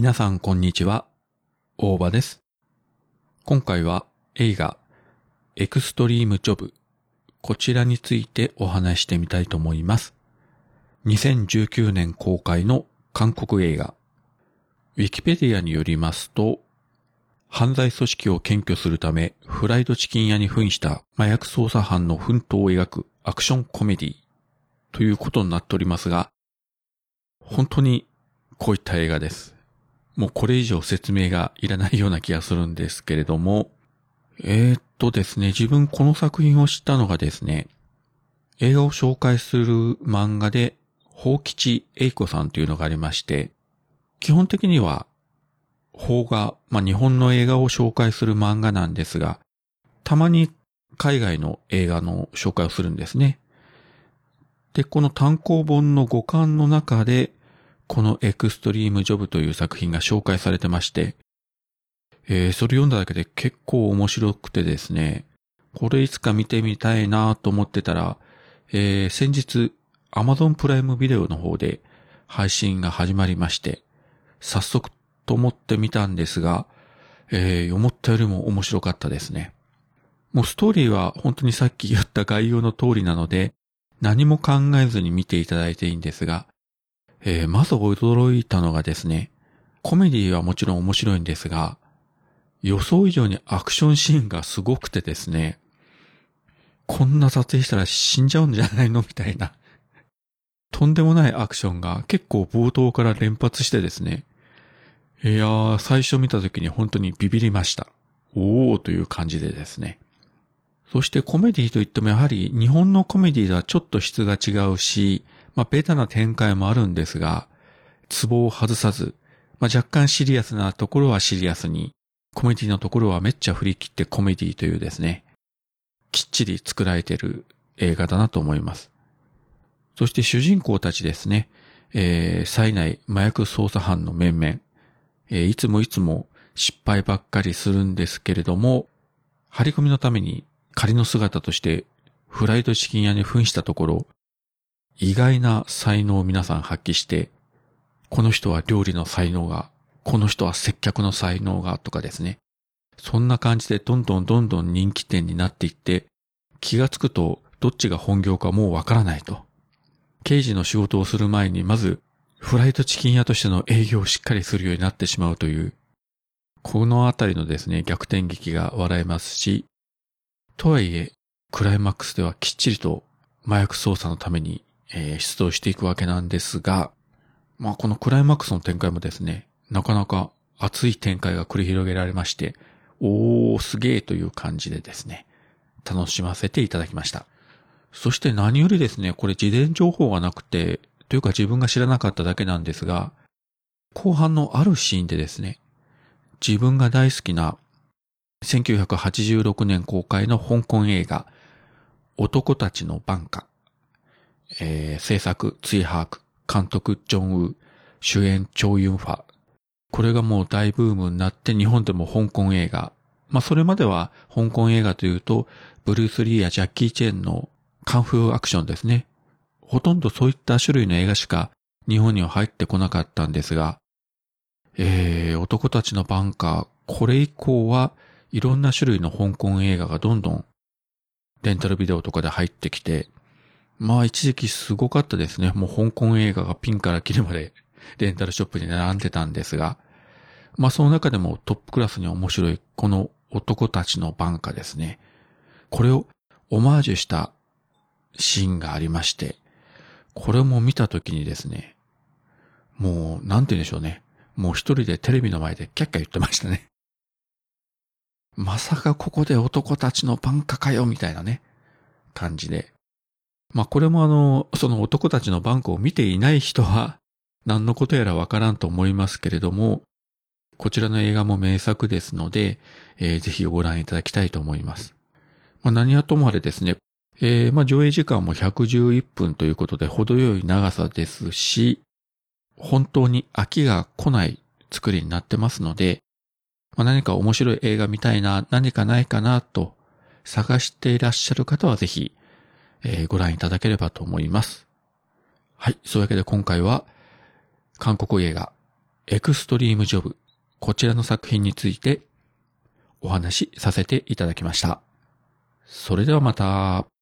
皆さんこんにちは。大場です。今回は映画エクストリームジョブこちらについてお話してみたいと思います。2019年公開の韓国映画。ウィキペディアによりますと、犯罪組織を検挙するためフライドチキン屋に扮した麻薬捜査班の奮闘を描くアクションコメディということになっておりますが、本当にこういった映画です。もうこれ以上説明がいらないような気がするんですけれども、えー、っとですね、自分この作品を知ったのがですね、映画を紹介する漫画で、宝吉英子さんというのがありまして、基本的には、邦画、まあ、日本の映画を紹介する漫画なんですが、たまに海外の映画の紹介をするんですね。で、この単行本の5巻の中で、このエクストリームジョブという作品が紹介されてまして、えー、それ読んだだけで結構面白くてですね、これいつか見てみたいなと思ってたら、えー、先日 Amazon プライムビデオの方で配信が始まりまして、早速と思ってみたんですが、えー、思ったよりも面白かったですね。もうストーリーは本当にさっき言った概要の通りなので、何も考えずに見ていただいていいんですが、えー、まず驚いたのがですね、コメディはもちろん面白いんですが、予想以上にアクションシーンがすごくてですね、こんな撮影したら死んじゃうんじゃないのみたいな。とんでもないアクションが結構冒頭から連発してですね、いやー、最初見た時に本当にビビりました。おーという感じでですね。そしてコメディといってもやはり日本のコメディとはちょっと質が違うし、まあベタな展開もあるんですが、ツボを外さず、まあ若干シリアスなところはシリアスに、コメディのところはめっちゃ振り切ってコメディというですね、きっちり作られている映画だなと思います。そして主人公たちですね、えー、災内麻薬捜査班の面々、えー、いつもいつも失敗ばっかりするんですけれども、張り込みのために仮の姿としてフライドチキン屋に扮したところ、意外な才能を皆さん発揮して、この人は料理の才能が、この人は接客の才能がとかですね。そんな感じでどんどんどんどん人気店になっていって、気がつくとどっちが本業かもうわからないと。刑事の仕事をする前にまずフライドチキン屋としての営業をしっかりするようになってしまうという、このあたりのですね、逆転劇が笑えますし、とはいえ、クライマックスではきっちりと麻薬捜査のために、えー出動していくわけなんですが、まあこのクライマックスの展開もですね、なかなか熱い展開が繰り広げられまして、おー、すげーという感じでですね、楽しませていただきました。そして何よりですね、これ事前情報がなくて、というか自分が知らなかっただけなんですが、後半のあるシーンでですね、自分が大好きな1986年公開の香港映画、男たちの晩夏、えー制作、ツイハーク、監督、ジョンウー、主演、チョウユンファ。これがもう大ブームになって日本でも香港映画。まあそれまでは香港映画というと、ブルース・リーやジャッキー・チェンのカンフーアクションですね。ほとんどそういった種類の映画しか日本には入ってこなかったんですが、えー、男たちのバンカー、これ以降はいろんな種類の香港映画がどんどんレンタルビデオとかで入ってきて、まあ一時期すごかったですね。もう香港映画がピンからキリまで レンタルショップに並んでたんですが、まあその中でもトップクラスに面白いこの男たちのバンカですね。これをオマージュしたシーンがありまして、これも見たときにですね、もう、なんて言うんでしょうね。もう一人でテレビの前でキャッキャ言ってましたね。まさかここで男たちのバンカかよ、みたいなね、感じで。まあこれもあの、その男たちのバンクを見ていない人は、何のことやらわからんと思いますけれども、こちらの映画も名作ですので、えーぜひご覧いただきたいと思います。まあ何はともあれですね、えーまあ上映時間も111分ということで程よい長さですし、本当に飽きが来ない作りになってますので、まあ、何か面白い映画見たいな、何かないかなと探していらっしゃる方はぜひ、えーご覧いただければと思います。はい。そういうわけで今回は、韓国映画、エクストリームジョブ、こちらの作品についてお話しさせていただきました。それではまた。